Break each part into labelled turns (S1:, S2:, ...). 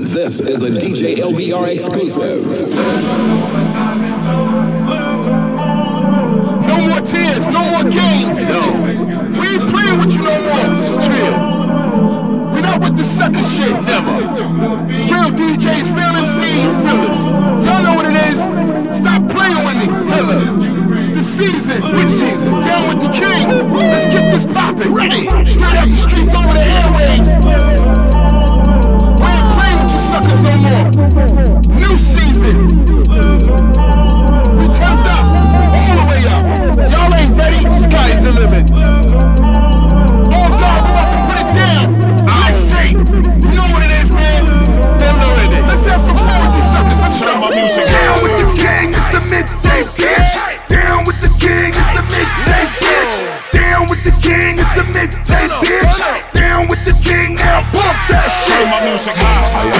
S1: This is a DJ LBR exclusive.
S2: No more tears, no more games. No. We ain't playing with you no more. Just chill. We not with the sucker shit, never. Real DJs, real MCs, realers. Y'all know what it is. Stop playing with me. Tell her. It's the season. Which season? Down with the king. Let's get this poppin'.
S1: Ready.
S2: Straight out the streets over the airways. No more. New season. We turned up, all the way up. Y'all ain't ready. Sky's the limit. On God, we about to put it down. Mixtape. You know what it is, man. They loaded it. Let's have some fun with these suckers. Let's turn my music
S3: Down with the king, it's the mixtape, bitch. Down with the king, it's the mixtape, bitch. Down with the king, it's the mixtape, bitch. Down with the king, now bump that shit.
S2: Turn my music high.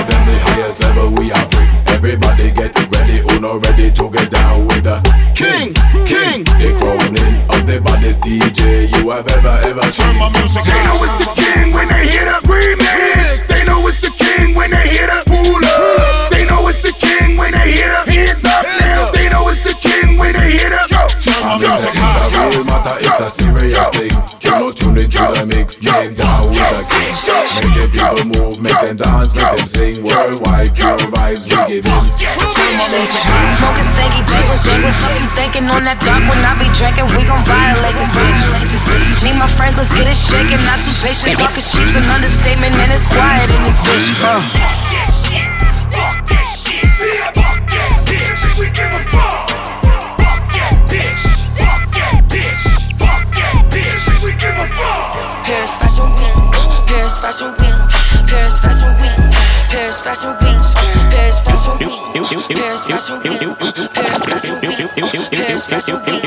S4: Higher than the we are bring. Everybody get ready, Uno ready to get down with the
S2: King, king.
S4: The crowning of the baddest DJ you have ever ever seen.
S3: They know it's the king when they hear the remix. They know it's the king when they hear the pull up. They know it's the king when they hear the hands up now. They know it's the king when they hear the go,
S4: I'm
S3: go,
S4: saying it's a
S3: go,
S4: real matter, it's a serious thing. You know, tune into the mix, get down with the king. Make the people move, make them dance, make them sing. Worldwide, pure vibes we give in.
S5: Smoking stanky bagels, jangle. Fuck you thinking on that dark when I be drinking. We gon' violate this bitch. Need my Franklins, get it shaking. Not too patient. Talk is cheap's an understatement, and it's quiet in this bitch. Uh. Yeah. Paris Fashion Week, Paris Fashion Week, Paris Fashion Week, Paris Fashion Week, Paris Fashion Week.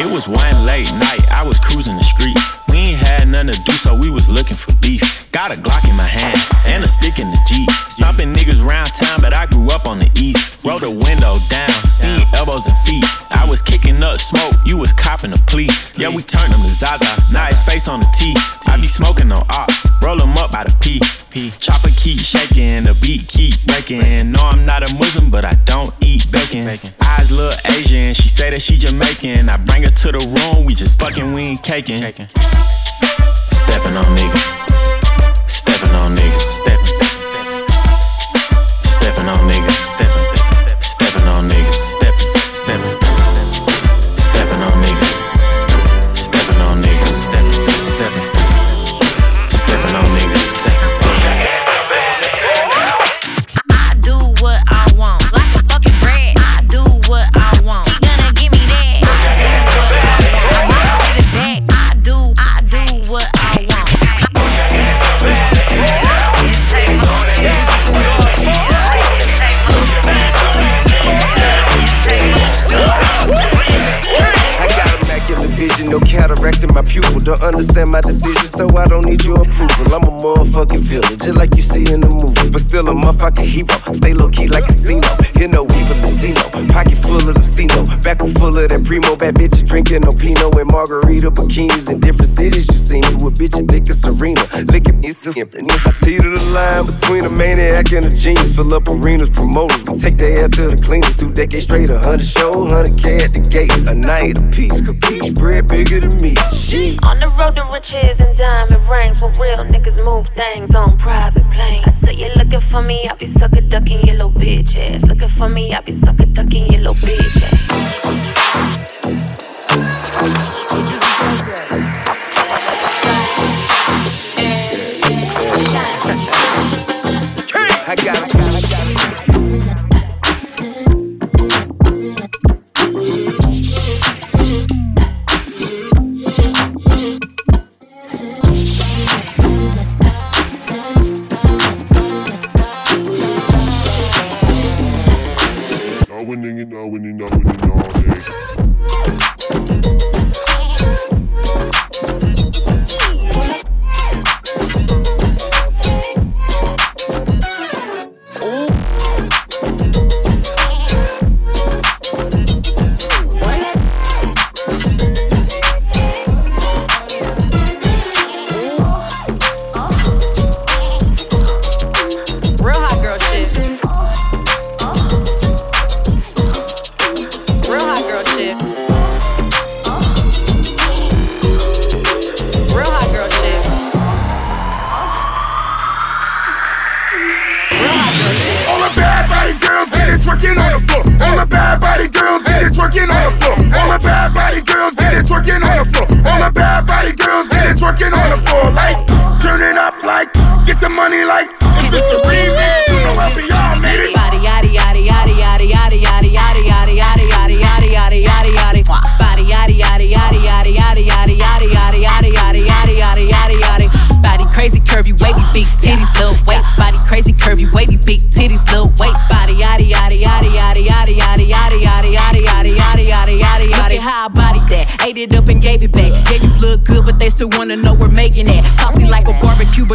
S6: It was one late night, I was cruising the street. We ain't had nothing to do, so we was looking for beef. Got a Glock in my hand and a stick in the Jeep. Stomping niggas round town, but I grew up on the east. Roll the window down, seeing elbows and feet. I was kicking up smoke, you was copping a plea. Yeah, we turned him to Zaza, now his face on the T. I be smoking on op, roll him up by the P. P. Chopper keep shaking, the beat keep breaking. No, I'm not a Muslim, but I don't eat bacon. Eyes look Asian, she say that she Jamaican. I bring her to the room, we just fucking, we ain't caking. Stepping on niggas. Stepping on niggas. Stepping
S3: understand my decision, so I don't need your approval. I'm a motherfucking villain, just like you see in the movie. But still a motherfucking hero. Stay low key like a casino. Hear no evil casino. Pocket full of the casino. Back full of that primo. Bad bitches drinking no Pinot and margarita bikinis in different cities. You see me with bitches thick as Serena. Licking me so I see the line between a maniac and a genius. Fill up arenas, promoters. We take their ass to the cleaner. Two decades straight, a hundred show, hundred K at the gate. A night, a piece, capiche, bread bigger than me. Shit.
S7: On the road to riches and diamond rings, where real niggas move things on private planes. I say you looking for me, I be sucker ducking your little bitch ass. Looking for me, I be sucker ducking your little bitch ass.
S3: I got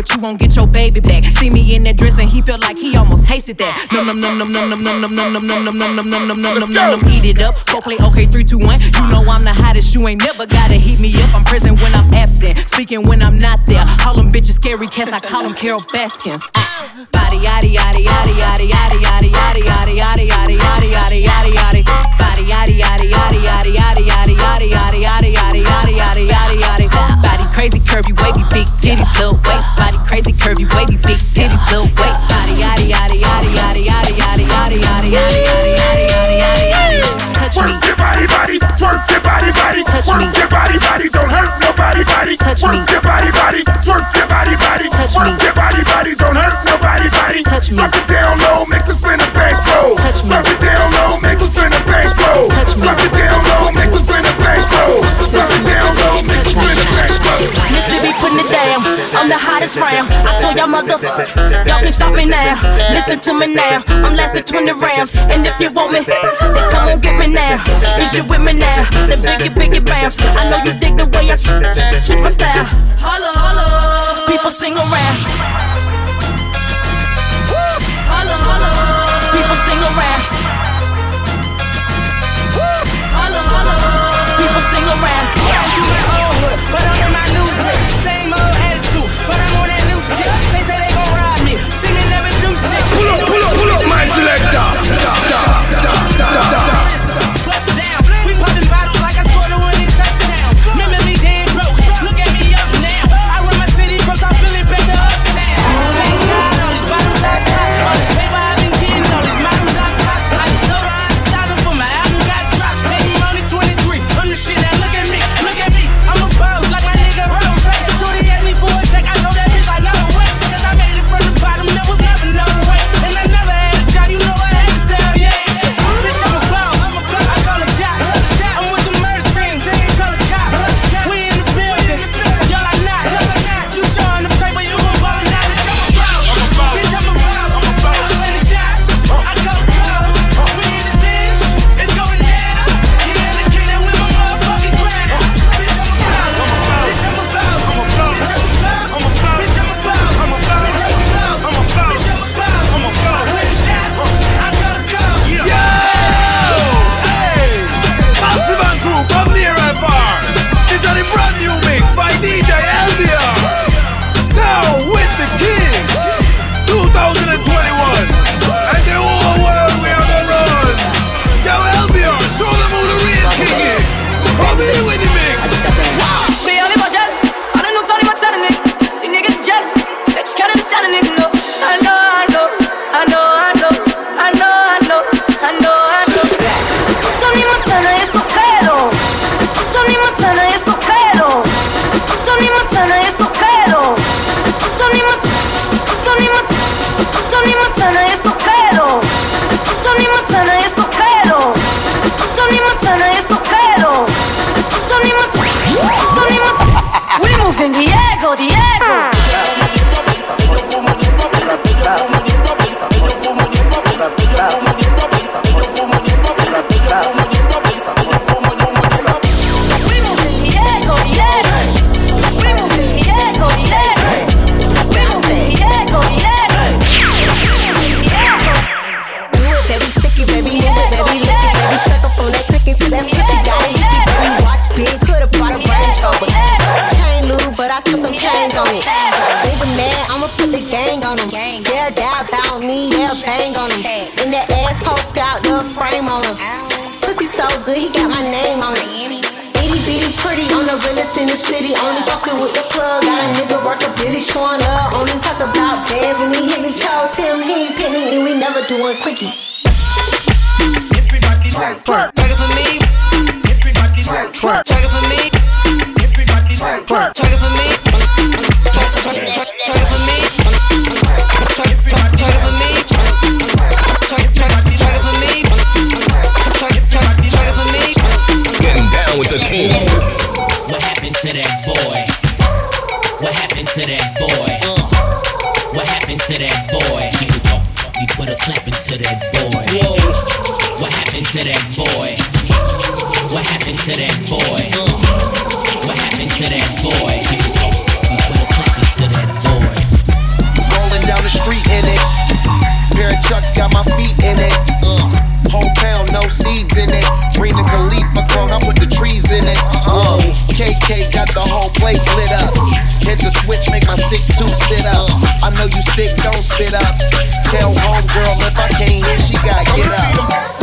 S8: but you won't get your baby back. See me in that dress and he felt like he almost hasted that. Num num num num num num num num num num num num num num num num num num. num Eat it up. Go play okay three two one. You know I'm the hottest. You ain't never gotta heat me up. I'm present when I'm absent. Speaking when I'm not there. Call them bitches scary cats. I call them Carol Baskins. Body yaddy yaddy yaddy yaddy yaddy yaddy yaddy yaddy yaddy yaddy yaddy yaddy yaddy. curvy, wavy, big titties, little waist body, crazy curvy, wavy, big titties, little waist body, yada yada yada yada yada yada yada yada yada yada yada yada yada yada. Touch me.
S9: Work your body, body. Work your body, body.
S8: Touch me.
S9: Work your body, body. Don't hurt nobody, body.
S8: Touch me.
S9: Work your body, body. Work your body, body.
S8: Touch me.
S9: Work your body, body. Don't hurt nobody, body.
S8: Touch me.
S9: Drop it down low, make the
S10: spin a bell. I told y'all mother, y'all can stop me now. Listen to me now. I'm lasting 20 rounds. And if you want me, then come on, get me now. Since you with me now, then biggie, biggie bounce. I know you dig the way I switch my style. Holla, holla. People sing around.
S11: so good, he got my name on it. Itty bitty pretty on the realest in the city. Only fucking with the plug. Got a nigga worth a bitty showing up. Only talk about bands when he hit me. Chose him, he ain't pick me, and we never doing quickie.
S12: If it got this right, twerk. It for me. If it got this right, twerk. It for me. If it got this right, twerk. It for me. Twerk it for me. Twerk it for me.
S13: Getting the king.
S14: What happened to that boy? What happened to that boy? What happened to that boy? He would talk, he put a clap into that boy. What happened to that boy? What happened to that boy? What happened to that boy? He would talk, he put a clap into that boy.
S15: Rolling down the street in it. Pair of chucks got my feet in it. Got the whole place lit up. Hit the switch, make my 6-2 sit up. I know you sick, don't spit up. Tell homegirl if I can't hear, she gotta get up.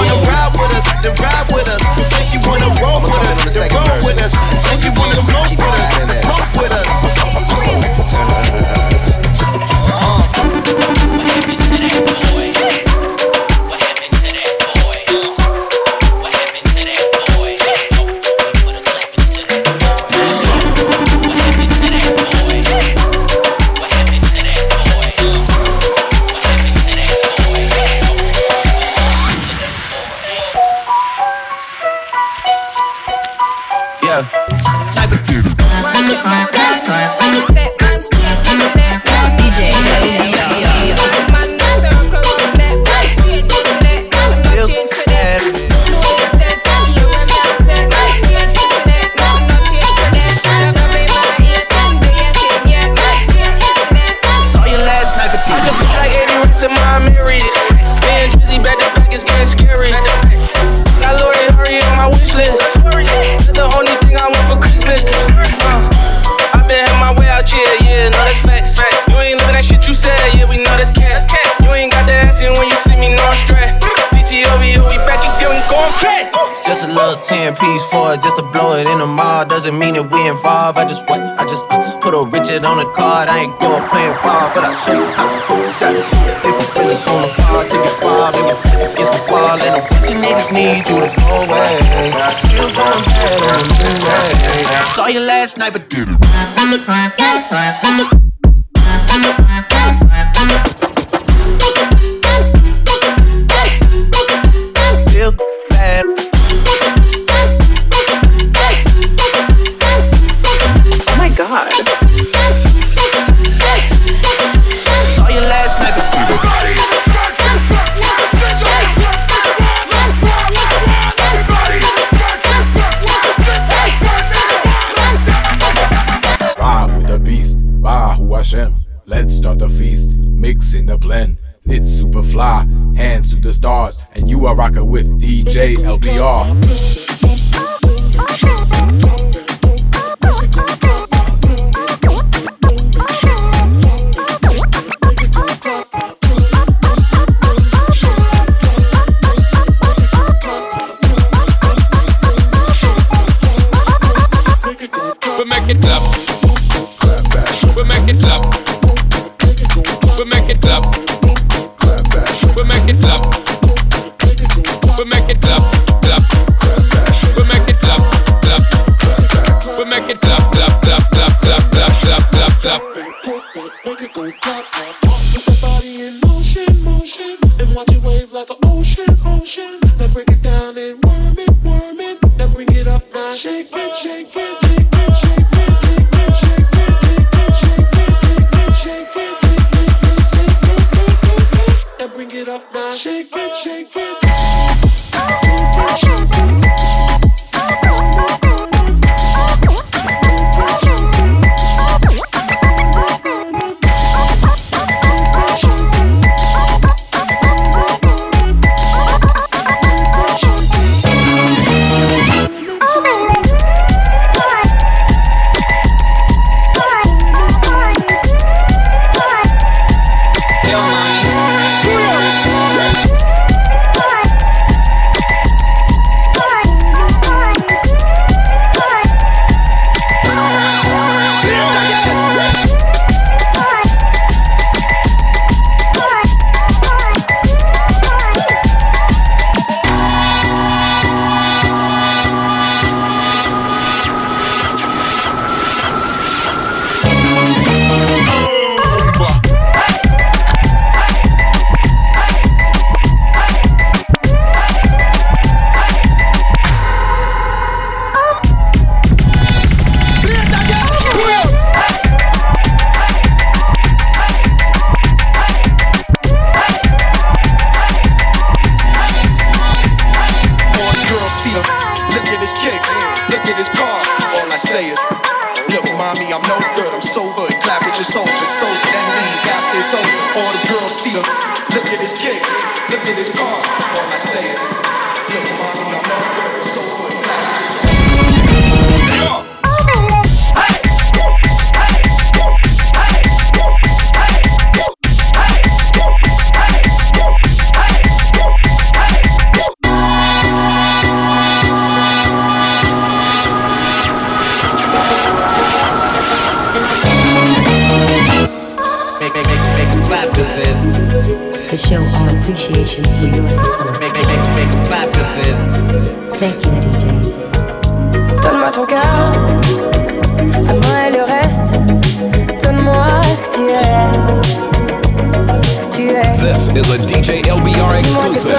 S15: Wanna ride with us, then ride with us. Say she wanna roll with us, then roll with us. Say she wanna smoke
S12: just to
S15: blow it in the mall. Doesn't mean that we involved. I just what? I just uh, put a Richard on the card. I ain't going playing ball, but I'll show you how to fool that. If you really on the ball, take it far, you pick against the wall, and the bitch niggas need you to go away. But I still going bad on the midnight. Saw you last night, but did it. It
S1: clap.
S12: The
S16: soul that leave out there soul. all the girls see us. Look at his kicks, look at his car. All I say, look,
S17: mama. show our appreciation for your support. Thank you, DJs.
S10: Donne-moi ton cœur, le reste, donne-moi ce que tu es, ce que tu es.
S18: This is a DJ LBR exclusive.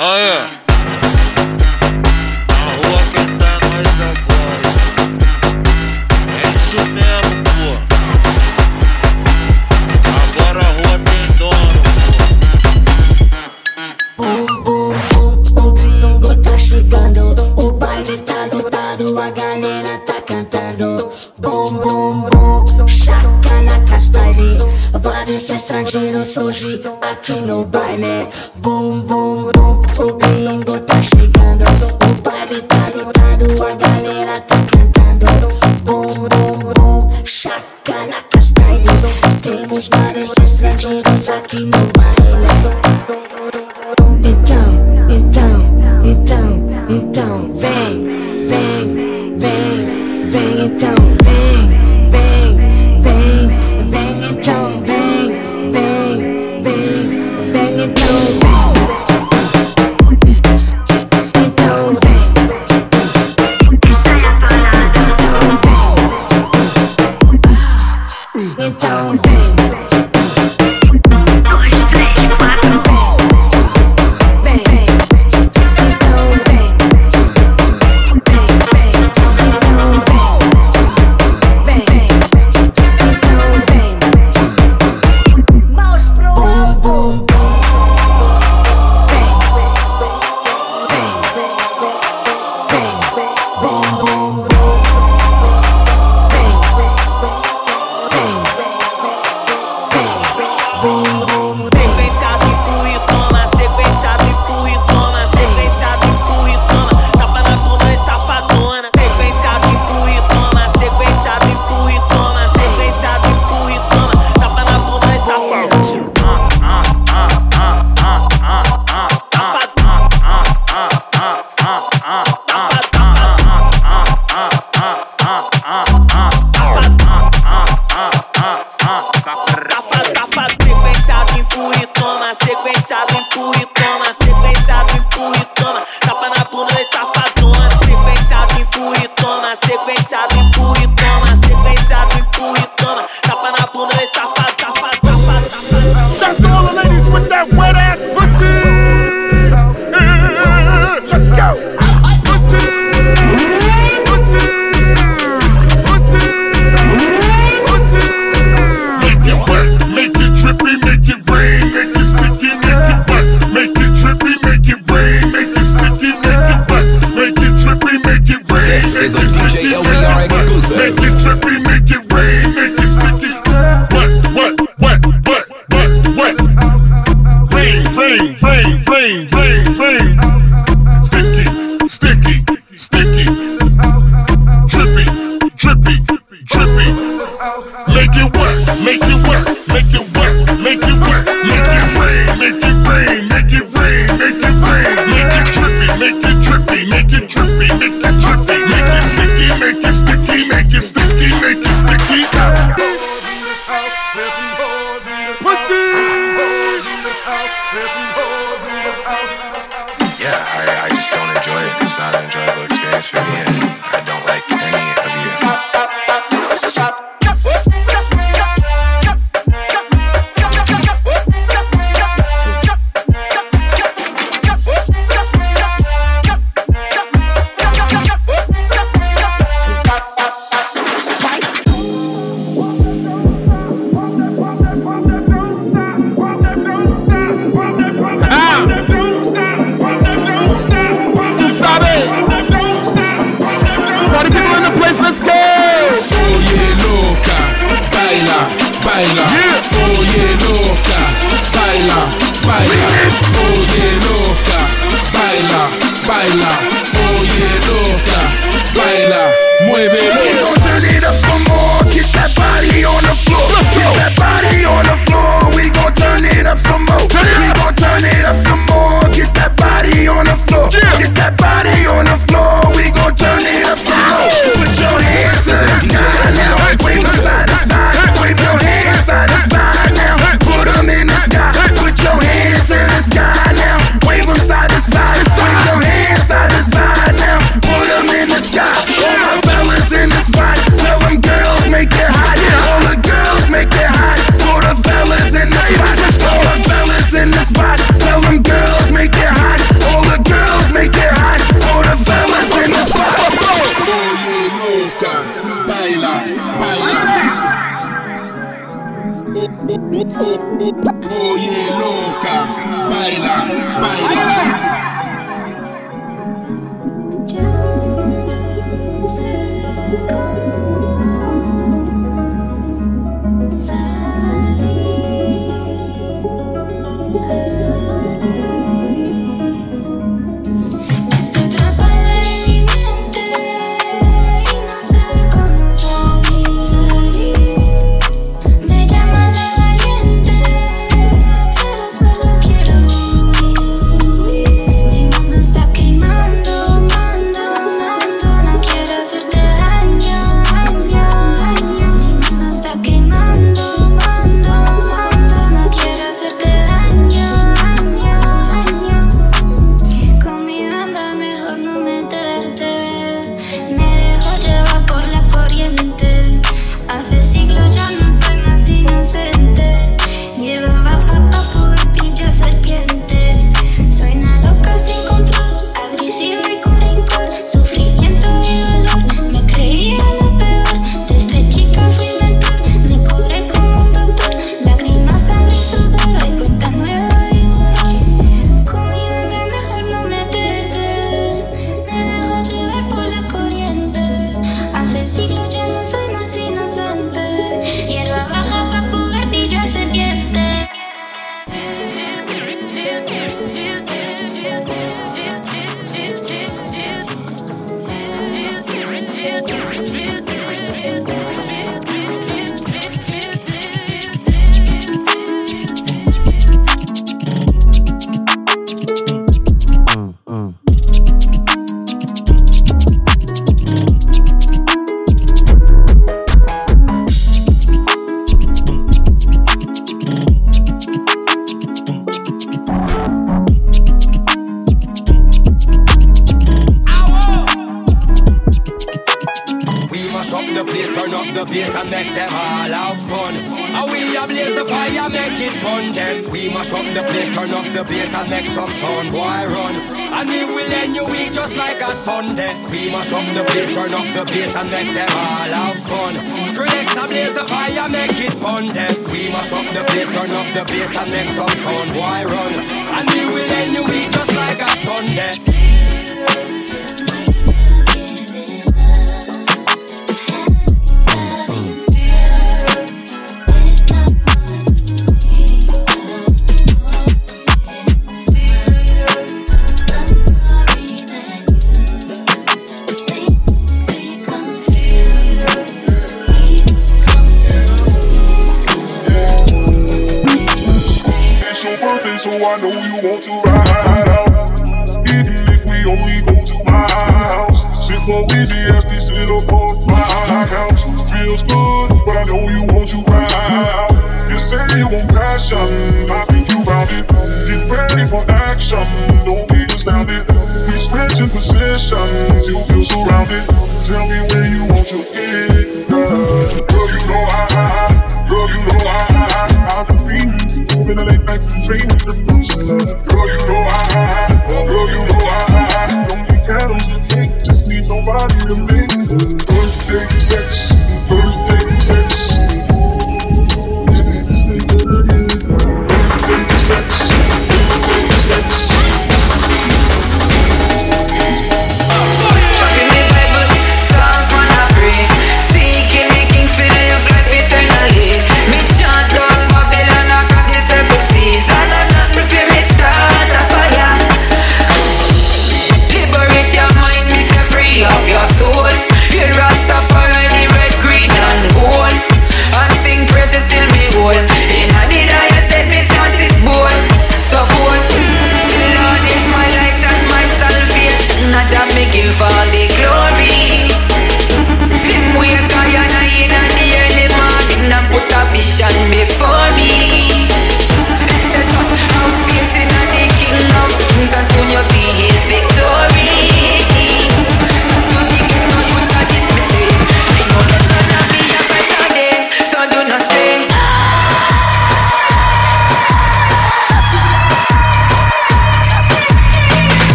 S19: Hayır.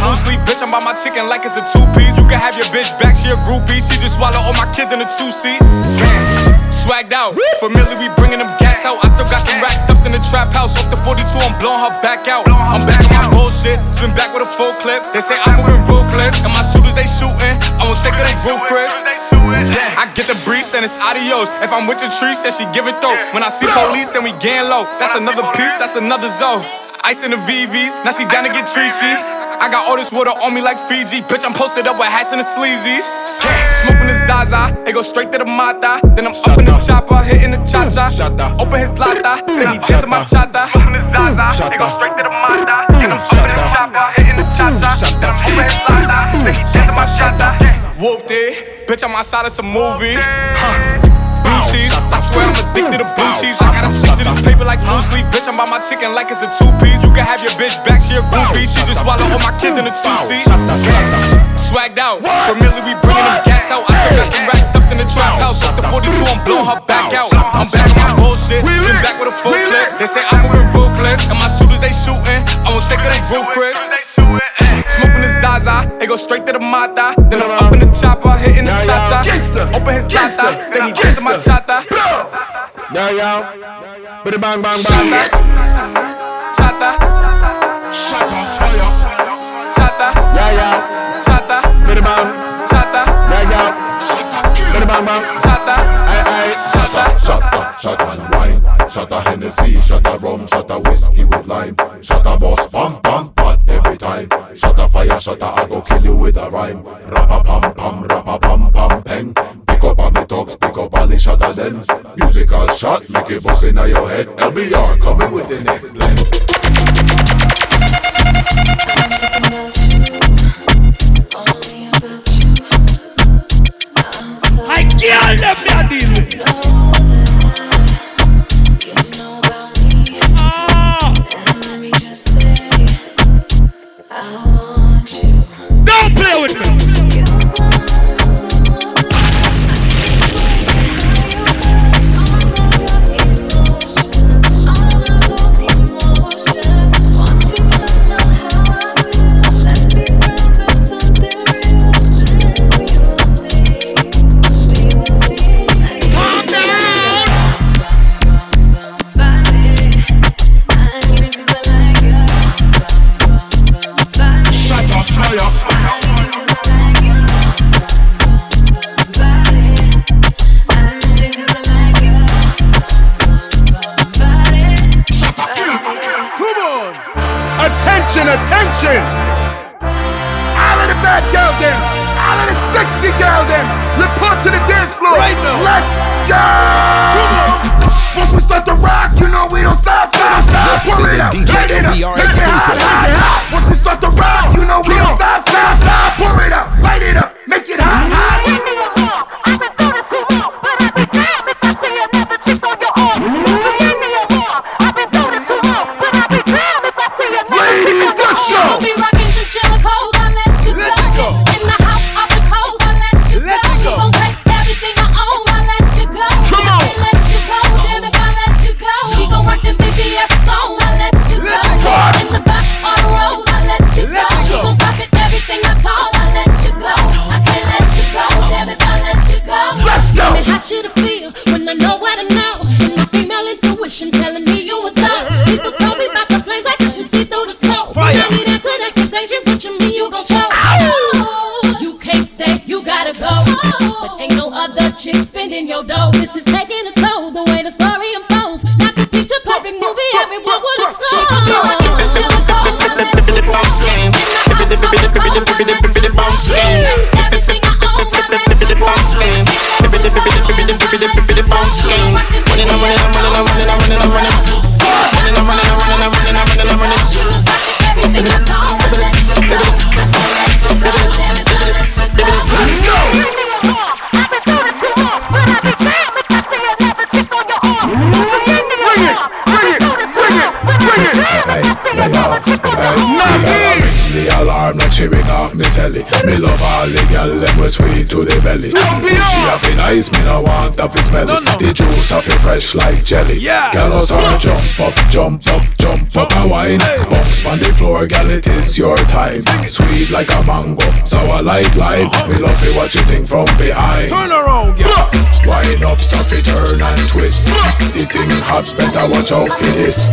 S19: Blue sleep, bitch, I'm by my chicken like it's a two piece. You can have your bitch back, she a groupie. She just swallow all my kids in a two seat. Man, swagged out. Familiar, we bringing them gas out. I still got some racks stuffed in the trap house. Off the 42, I'm blowing her back out. I'm back on my bullshit, spin back with a full clip. They say I'm moving ruthless, and my shooters they shooting. I'm on sick of they roof, Chris. I get the breeze, then it's adios. If I'm with your trees, then she give it though. When I see police, then we gang low. That's another piece, that's another zone. Ice in the VVs, now she down to get treachy. I got all this water on me like Fiji. Bitch, I'm posted up with hats and the sleazies. Smoking the Zaza, it go straight to the Mata. Then I'm up in the chopper, hitting the cha cha. Open his lata, then he dancing my chata. Open the Zaza, it go straight to the Mata. Then I'm up in the chopper, hitting the cha cha. Open his lata, then he dancing my chata. Whooped it, bitch, I'm outside of some movie. Huh blue cheese. I swear I'm addicted to blue cheese. I gotta stick to this paper like blue sleep. Bitch, I'm about my chicken like it's a two piece. You can have your bitch back, she a groupie. She just swallow all my kids in a two seat. Swagged out. Familiar, we bringing them gas out. I still got some racks stuffed in the trap house. Off the 42, I'm blowing her back out. I'm back on my bullshit. Sitting back with a full clip. They say I'm moving ruthless. And my shooters, they shooting. I'm sick of them roof Chris. The Zaza, it go straight to the Mata. Then I'm up in the chopper, hitting the cha cha. Open his lata, then he my chata.
S20: Yeah, yeah. Bidi bang bang bang.
S19: Chata.
S20: Shut up, fire.
S19: Chata.
S20: Yeah, yeah.
S19: Chata.
S20: Bidi bang.
S19: Chata.
S20: Yeah, yeah. Shut up, Bidi bang bang.
S19: Chata.
S20: Aye, aye.
S4: Shot shot shot and wine. Shot a Hennessy, shot a rum, shot a whiskey with lime. Shot a boss, pam pam, pot every time. Shot a fire, shot a I go kill you with a rhyme. Rappa pam pam, rappa pam pam peng. Up on me up the shot of them. Musical shot, make it bust inna your head. LBR coming with the next blend.
S20: I can't let me deal with. Attention, attention. All of the bad girl them. All of the sexy girl them. Report to the dance floor. Right now. Let's it
S10: me no
S4: want have it smelly. The juice of it fresh like jelly.
S20: Yeah.
S4: No start jump up, jump up, jump up and wine. Bounce on the floor, gal it is your time. Sweet like a mango, sour like lime. Uh-huh. Me love it what you think from behind.
S20: Turn around, girl.
S4: Wind up, stop it, turn and twist. The thing hot, better watch out for this.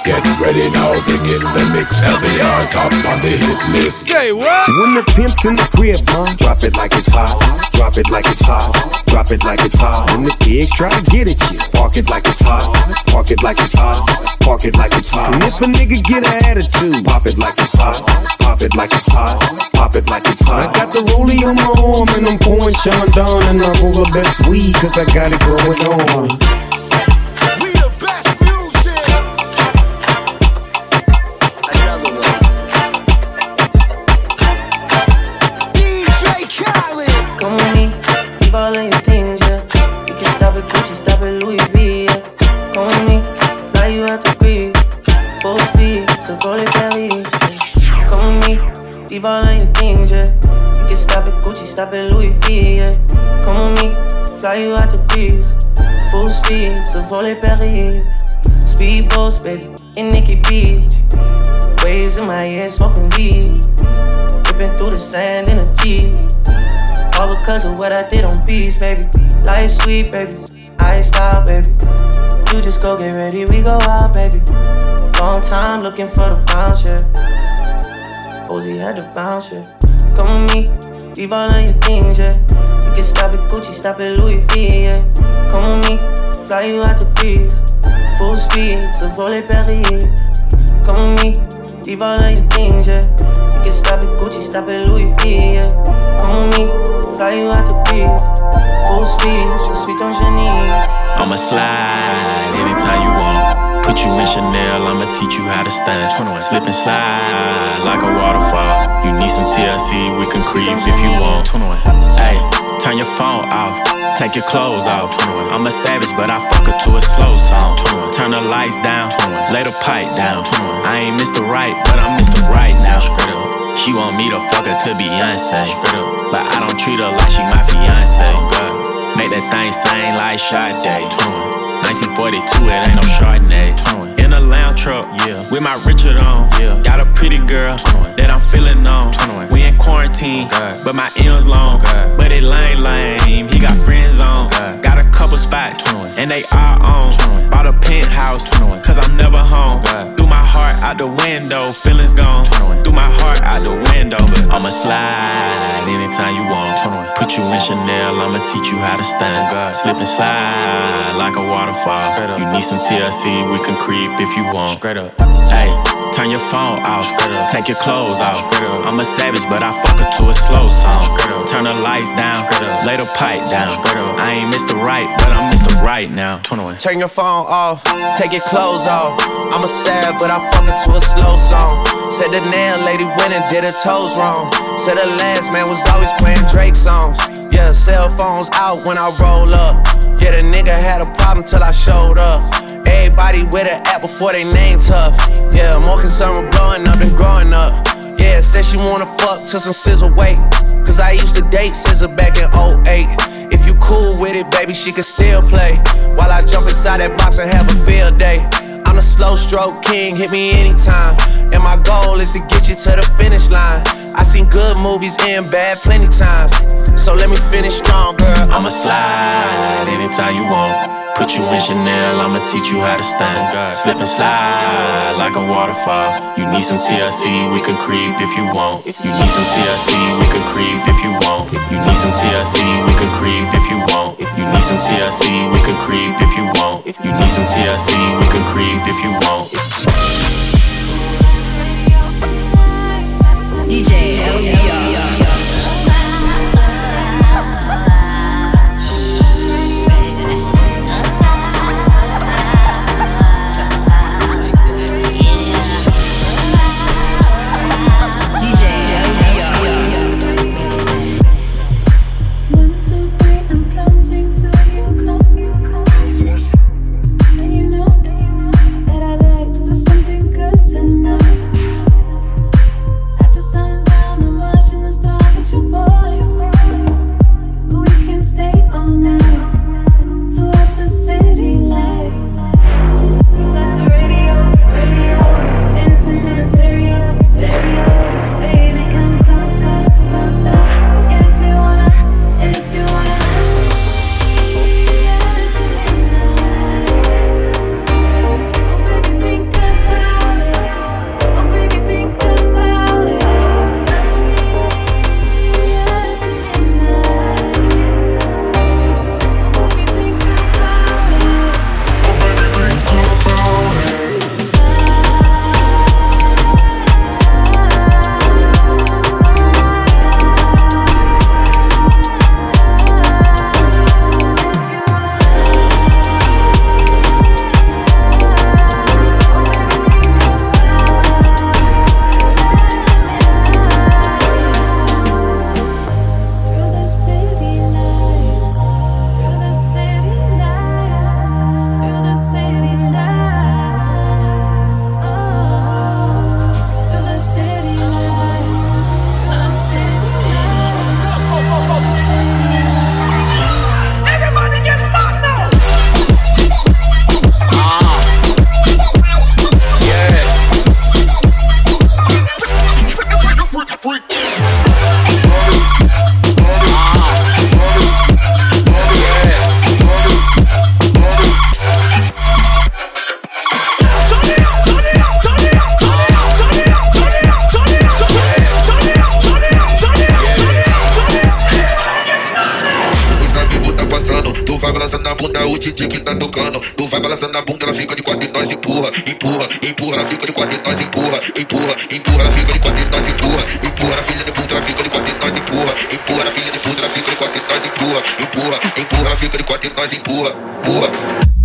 S4: Get ready now, bring in the mix. LBR top on the hit list.
S20: Say what?
S21: When the pimp's in the crib, huh? Drop it like it's hot. Drop it like it's hot. Drop it like it's hot. When the pigs try to get at you, park it like it's hot. Park it like it's hot. Park it like it's hot. And if a nigga get an attitude, pop it like it's hot. Pop it like it's hot. Pop it like it's hot. I got the rollie on my arm and I'm pouring Chandon and I roll the best weed cause I got it going on.
S20: We the best music. Another one. DJ Khaled.
S6: Come with me, leave all of your things, yeah. You can stop at Gucci, stop at Louis V, yeah. Come with me, fly you
S22: out the breeze. Full speed, so roll it Paris. Speedboats, baby, in Nikki Beach. Waves in my head, smoking weed. Ripping through the sand in a Jeep. All because of what I did on beats, baby. Life sweet, baby. I style, baby. You just go get ready, we go out, baby. Long time looking for the bounce, yeah. Ozzy had the bounce, yeah. Come with me, leave all of your things, yeah. You can stop at Gucci, stop at Louis V, yeah. Come with me, fly you out the breeze. Full speed, so volley Paris. Come with me, leave all of your things, yeah. You can stop at Gucci, stop at Louis V, yeah. Come with me, fly you out the breeze. Full speed, je suis ton génie.
S6: I'ma slide anytime you want. Put you in Chanel, I'ma teach you how to stand. Slip and slide like a waterfall. You need some TLC, we can creep if you want. Hey, turn your phone off, take your clothes off. I'm a savage, but I fuck her to a slow song. Turn the lights down, lay the pipe down. I ain't Mr. Right, but I'm Mr. Right now. She want me to fuck her to Beyonce. But I don't treat her like she my fiance. Make that thing sing like Sade. 1942, it ain't no Chardonnay. In a lounge truck, yeah, with my Richard on. Yeah. Got a pretty girl that I'm feeling on. We in quarantine, but my M's long. But it lame, lame. He got friends on. Got a couple spots, and they are on. Bought a penthouse, cause I'm never home. Threw my heart out the window, feelings gone. Threw my heart out the window, but I'ma slide anytime you want. Put you in Chanel, I'ma teach you how to stand. Slip and slide like a waterfall. You need some TLC, we can creep if you want. Straight up. Hey, turn your phone off, take your clothes off. Girl. I'm a savage, but I fuck her to a slow song. Girl. Turn the lights down, girl. lay the pipe down. Girl. I ain't Mr. Right, but I'm Mr. Right now. 21.
S15: Turn your phone off, take your clothes off. I'm a sad, but I fuck it to a slow song. Said the nail lady went and did her toes wrong. Said the last man was always playing Drake songs. Yeah, cell phones out when I roll up. Yeah, the nigga had a problem till I showed up. Everybody with an app before they name tough. Yeah, more with blowing up than growing up. Yeah, said she wanna fuck till some scissor wait. Cause I used to date scissor back in 08. If you cool with it, baby, she can still play. While I jump inside that box and have a field day. I'm the slow stroke king, hit me anytime. And my goal is to get you to the finish line. I seen good movies and bad plenty times. So let me finish strong, girl.
S6: I'ma slide anytime you want. Put you in Chanel, I'ma teach you how to stand. Slip and slide like a waterfall. You need some TLC, we can creep if you want. You need some TLC, we can creep if you want. You need some TLC, we can creep if you want. You need some TLC, we can creep if you want. You need some TLC, we can creep if you want.
S23: na bunda, ela fica de quatro e nós empurra, empurra, empurra, ela fica de quatro e nós empurra, empurra, empurra, ela fica de quatro e nós empurra, empurra, filha de puta, ela fica de quatro e nós empurra, empurra, filha de puta, ela fica de quatro e nós empurra, empurra, empurra, ela fica de quatro e nós empurra, empurra.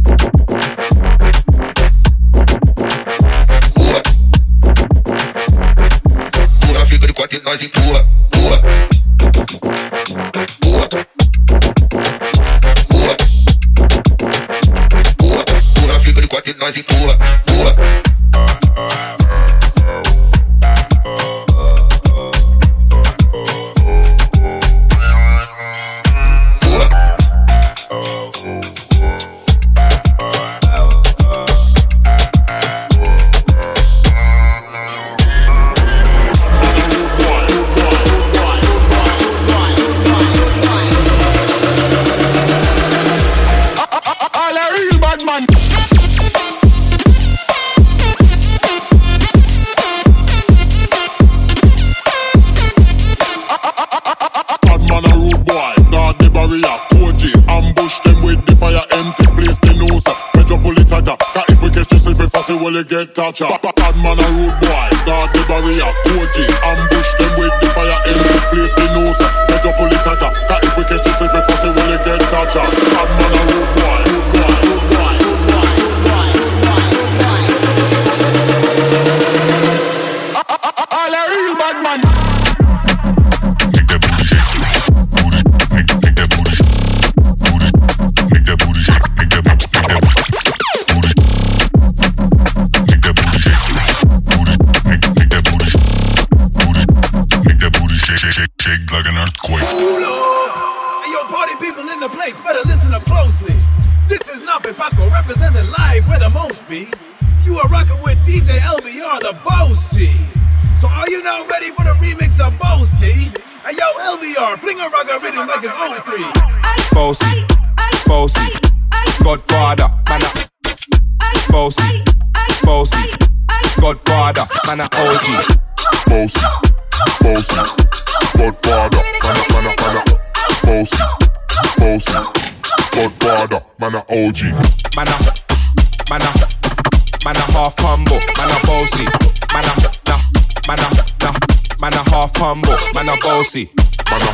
S24: bossy. Man a,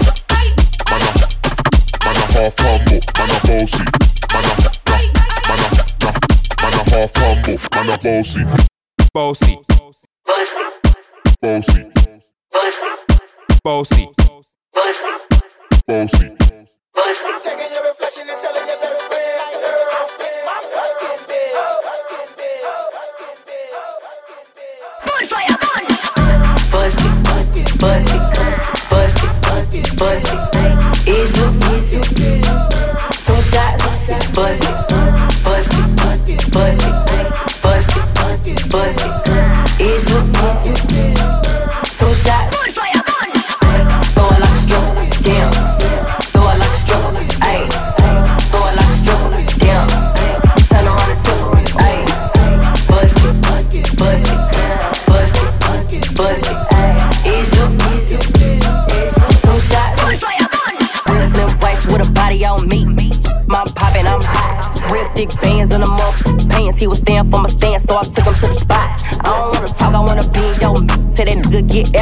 S24: man a,
S15: man a
S24: half humble. Man a bossy. Man a, man a, man a, half humble. Man a bossy.
S15: Bossy.
S25: bust it, bust it, your two shots. Brooklyn wife with a body on me. My poppin', I'm hot. Real thick fans in the month. Pants, he was standin' for my stance, so I took him to the spot. I don't wanna talk, I wanna be that nigga get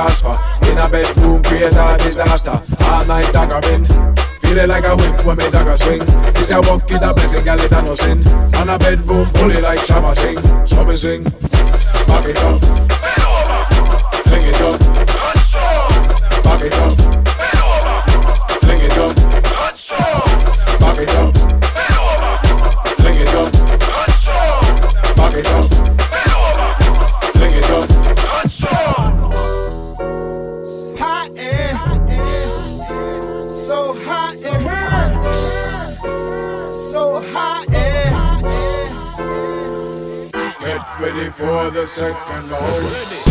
S25: Oscar. In
S4: a bedroom, create a disaster. All night daggering. Feel it like a whip when me dagger swing. This a walk is a blessing, girl, it a no sin. On a bedroom, bully like Shabba sing. So me swing. Back it up. Fling it up. Back it up.
S20: serpent lord.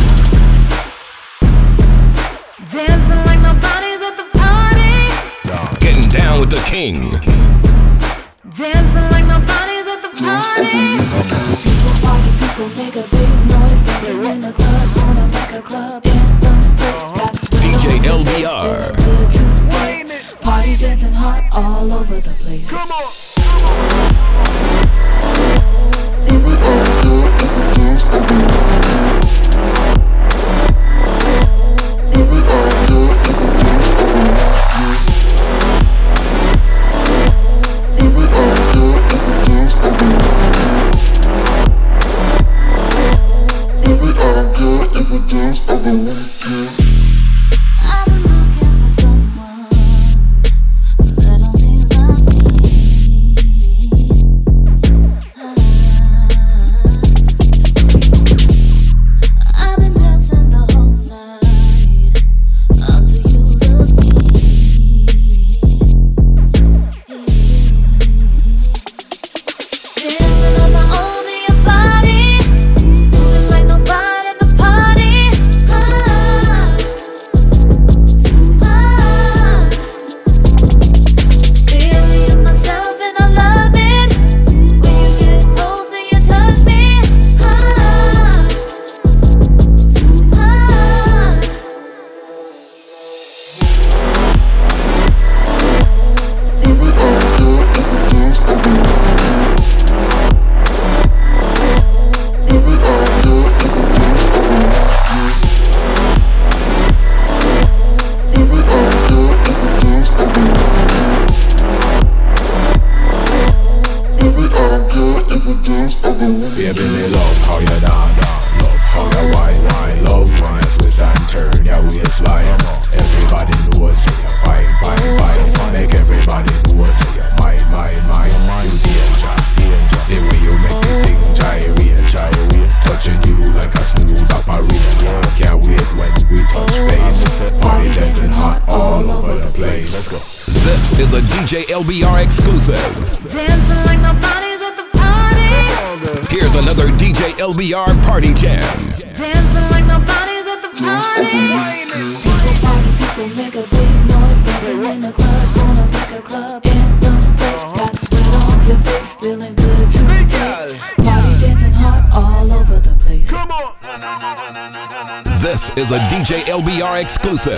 S12: Comme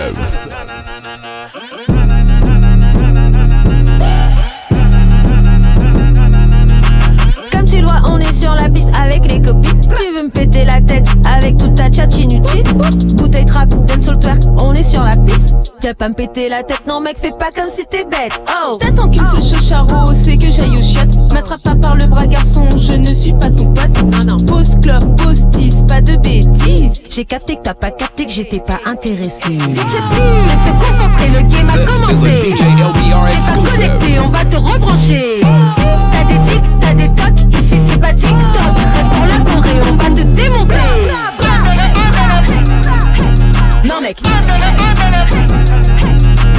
S12: tu le vois, on est sur la piste avec les copines. Tu veux me péter la tête avec toute ta chat inutile? Bouteille trap, dancehall twerk, on est sur la piste. Viens pas me péter la tête, non mec, fais pas comme si t'es bête. Oh,
S26: t'attends qu'il me se charo, c'est que j'aille au chiottes. M'attrape pas par le bras garçon, je ne suis pas ton pote. Non, non. Pause club, pause tease, pas de bêtises.
S12: J'ai capté que t'as pas capté que j'étais pas intéressé. DJ P, se concentrer, le game a commencé.
S20: DJ
S12: connecté, on va te rebrancher. T'as des tics, t'as des tocs, ici c'est pas TikTok. Reste pour la Corée, on va te démonter Non mec.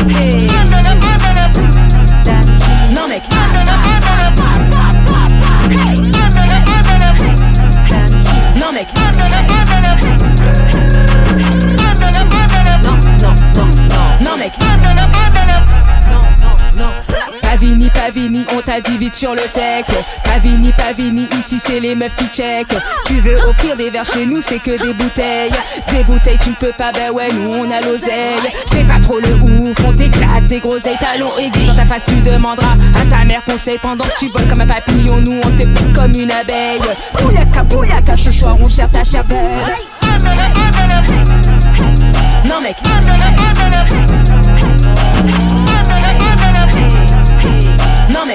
S12: Hey.
S26: Pavini,
S12: Pavini, on t'a dit vite sur le tech. Pavini, Pavini, ici c'est les meufs qui check. Tu veux offrir des verres chez nous, c'est que des bouteilles. Des bouteilles, tu ne peux pas, ben ouais, nous on a l'oseille. Fais pas trop le ouf, on t'éclate, des groseilles, talons aiguilles. Dans ta face, tu demanderas à ta mère conseil pendant que tu voles comme un papillon. Nous on te pique comme une abeille. Bouyaka, bouyaka, ce soir on cherche ta chair Non, mec. Non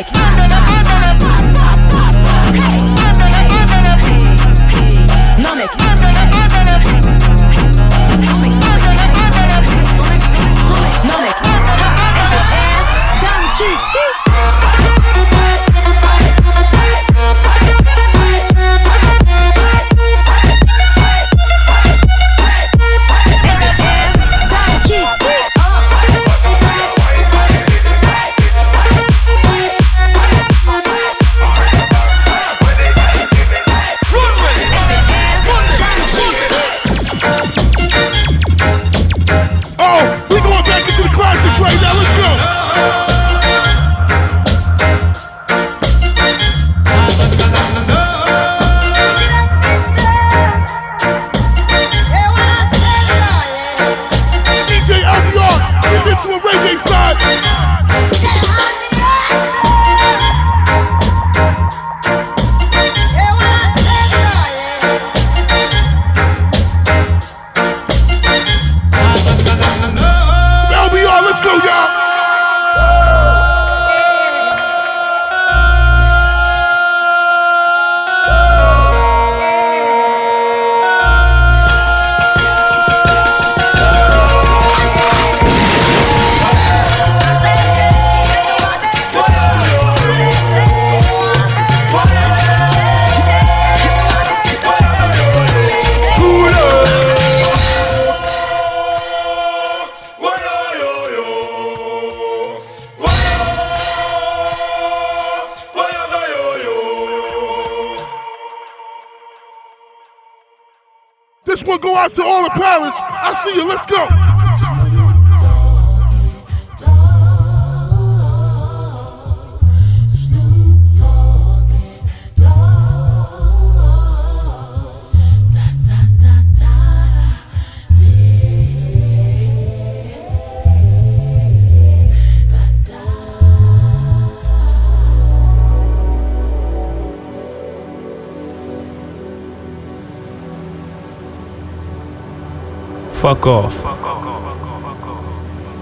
S1: Fuck off.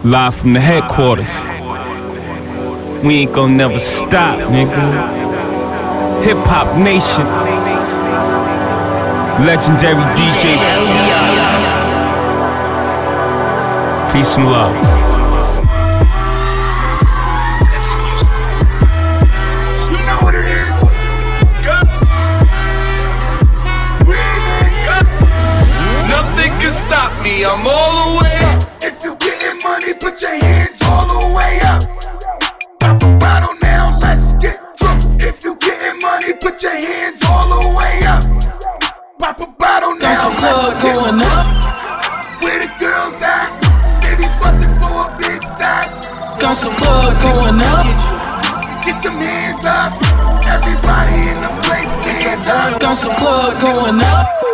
S1: Live from the headquarters. We ain't gonna never stop, nigga. Hip Hop Nation. Legendary DJ. Peace and love.
S27: Me, I'm all the way up.
S9: If you getting money, put your hands all the way up. Pop a bottle now, let's get drunk. If you getting money, put your hands all the way up. Pop a bottle now, let's get
S16: going
S9: drunk. Where the girls at? They be bustin' for a big stack.
S16: Got some blood going up.
S9: Get them hands up. Everybody in the place stand up.
S16: Got some club going up.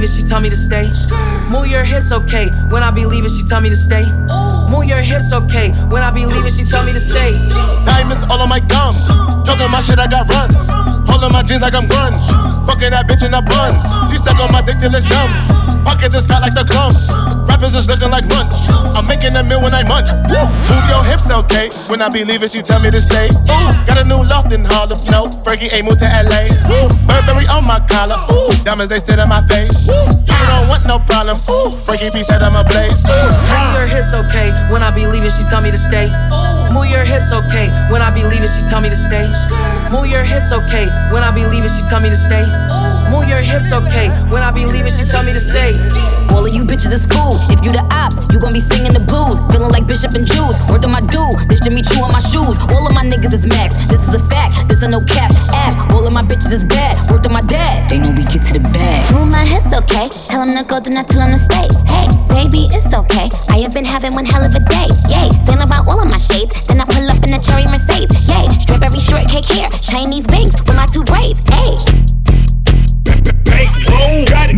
S22: Leaving, she tell me to stay. Move your hips, okay. When I be leaving, she tell me to stay. Move your hips, okay. When I be leaving, she tell me to stay.
S28: Diamonds all on my gums. Talking my shit, I got runs. Holding my jeans like I'm grunge. Fucking that bitch in the buns. She suck on my dick till it's dumb. Pocket is fat like the clumps. Rappers is looking like lunch. I'm making a meal when I munch. Woo. Move your hips, okay. When I be leaving, she tell me to stay. Ooh. Got a new loft in Harlem. No, Frankie ain't moved to LA. Ooh. Burberry on my collar. Ooh. Diamonds they sit in my face. You don't want no problem. Ooh. Frankie B said I'm a blaze. Ooh.
S22: Move your hips, okay. When I be leaving, she tell me to stay. Move your hips, okay. When I be leaving, she tell me to stay. Move your hips, okay. When I be leaving, she tell me to stay. Move your hips, okay. When I be leaving, she tell me to stay.
S29: All of you bitches is fool. If you the ops, you gon' be singing the blues. Feeling like Bishop and Juice. Word to my dude, this Jimmy Choo on my shoes. All of my niggas is max. This is a fact. This a no cap app. All of my bitches is bad. Word to my dad. They know we get to the bag.
S30: Move my hips, okay. Tell him to go, then I tell him to stay. Hey, baby, it's okay. I have been having one hell of a day. Yay, saying about all of my shades. Then I pull up in a cherry Mercedes. Yay, strawberry shortcake hair. Chinese bangs with my two braids. Hey.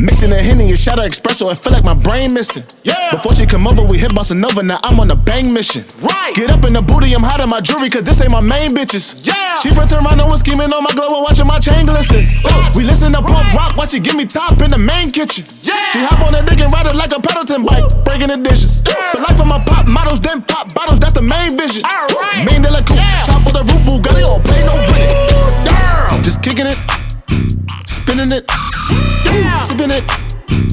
S28: Mixing the Henny and shot of espresso, I feel like my brain missing. Yeah. Before she come over, we hit Bossa Nova, now I'm on a bang mission. Right. Get up in the booty, I'm hot in my jewelry, cause this ain't my main bitches. Yeah. She from Toronto was scheming on my glow and watching my chain glisten. Uh, we listen to punk rock while she give me top in the main kitchen. Yeah. She hop on the dick and ride it like a Peloton bike, breaking the dishes. Yeah. The life of my pop models, then pop bottles, that's the main vision. Alright. Main de la coupe, yeah. top of the roof, Bugatti, don't play no it. Damn. Just kicking it, spinning it. Sipping it.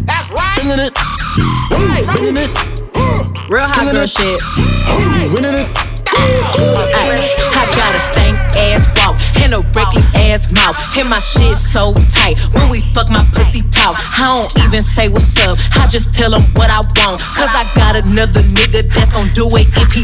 S9: That's right.
S28: Feeling it, feeling it.
S8: Real hot
S28: Feeling
S8: girl
S28: it.
S8: shit.
S28: Winning it.
S8: Ay, I got a stank ass walk and a reckless ass mouth. And my shit so tight. When we fuck my pussy talk, I don't even say what's up. I just tell him what I want. Cause I got another nigga that's gon' do it if he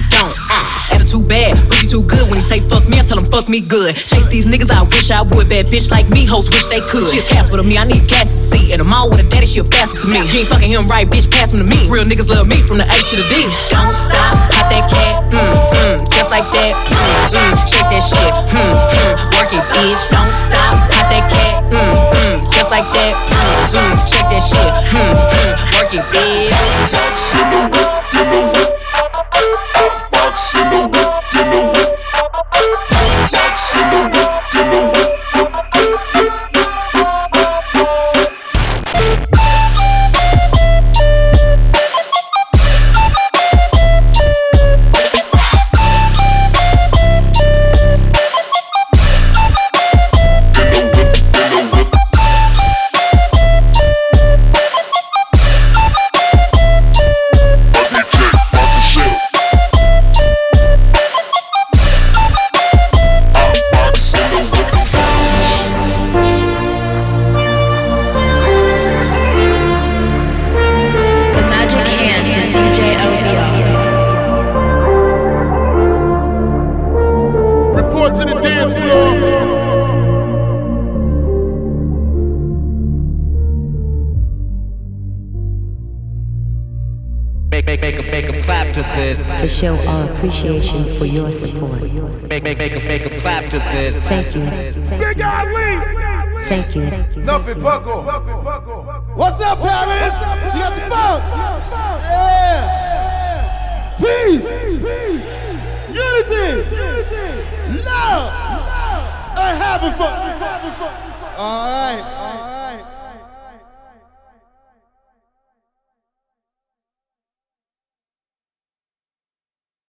S8: me, good. Chase these niggas, I wish I would. Bad bitch like me, hoes wish they could. She a cast with me, I need gas to see. And I'm with a daddy, she a bastard to me. He ain't fucking him right, bitch, pass him to me. Real niggas love me from the H to the D. Don't stop, pop that cat, mm, mm, just like that. Mm, mm, shake that shit, mm, mm, work it, bitch. Don't stop, pop that cat, mm, mm, just like that. Mm, mm, shake that shit, mm, mm, work it, bitch.
S25: Box in the whip, in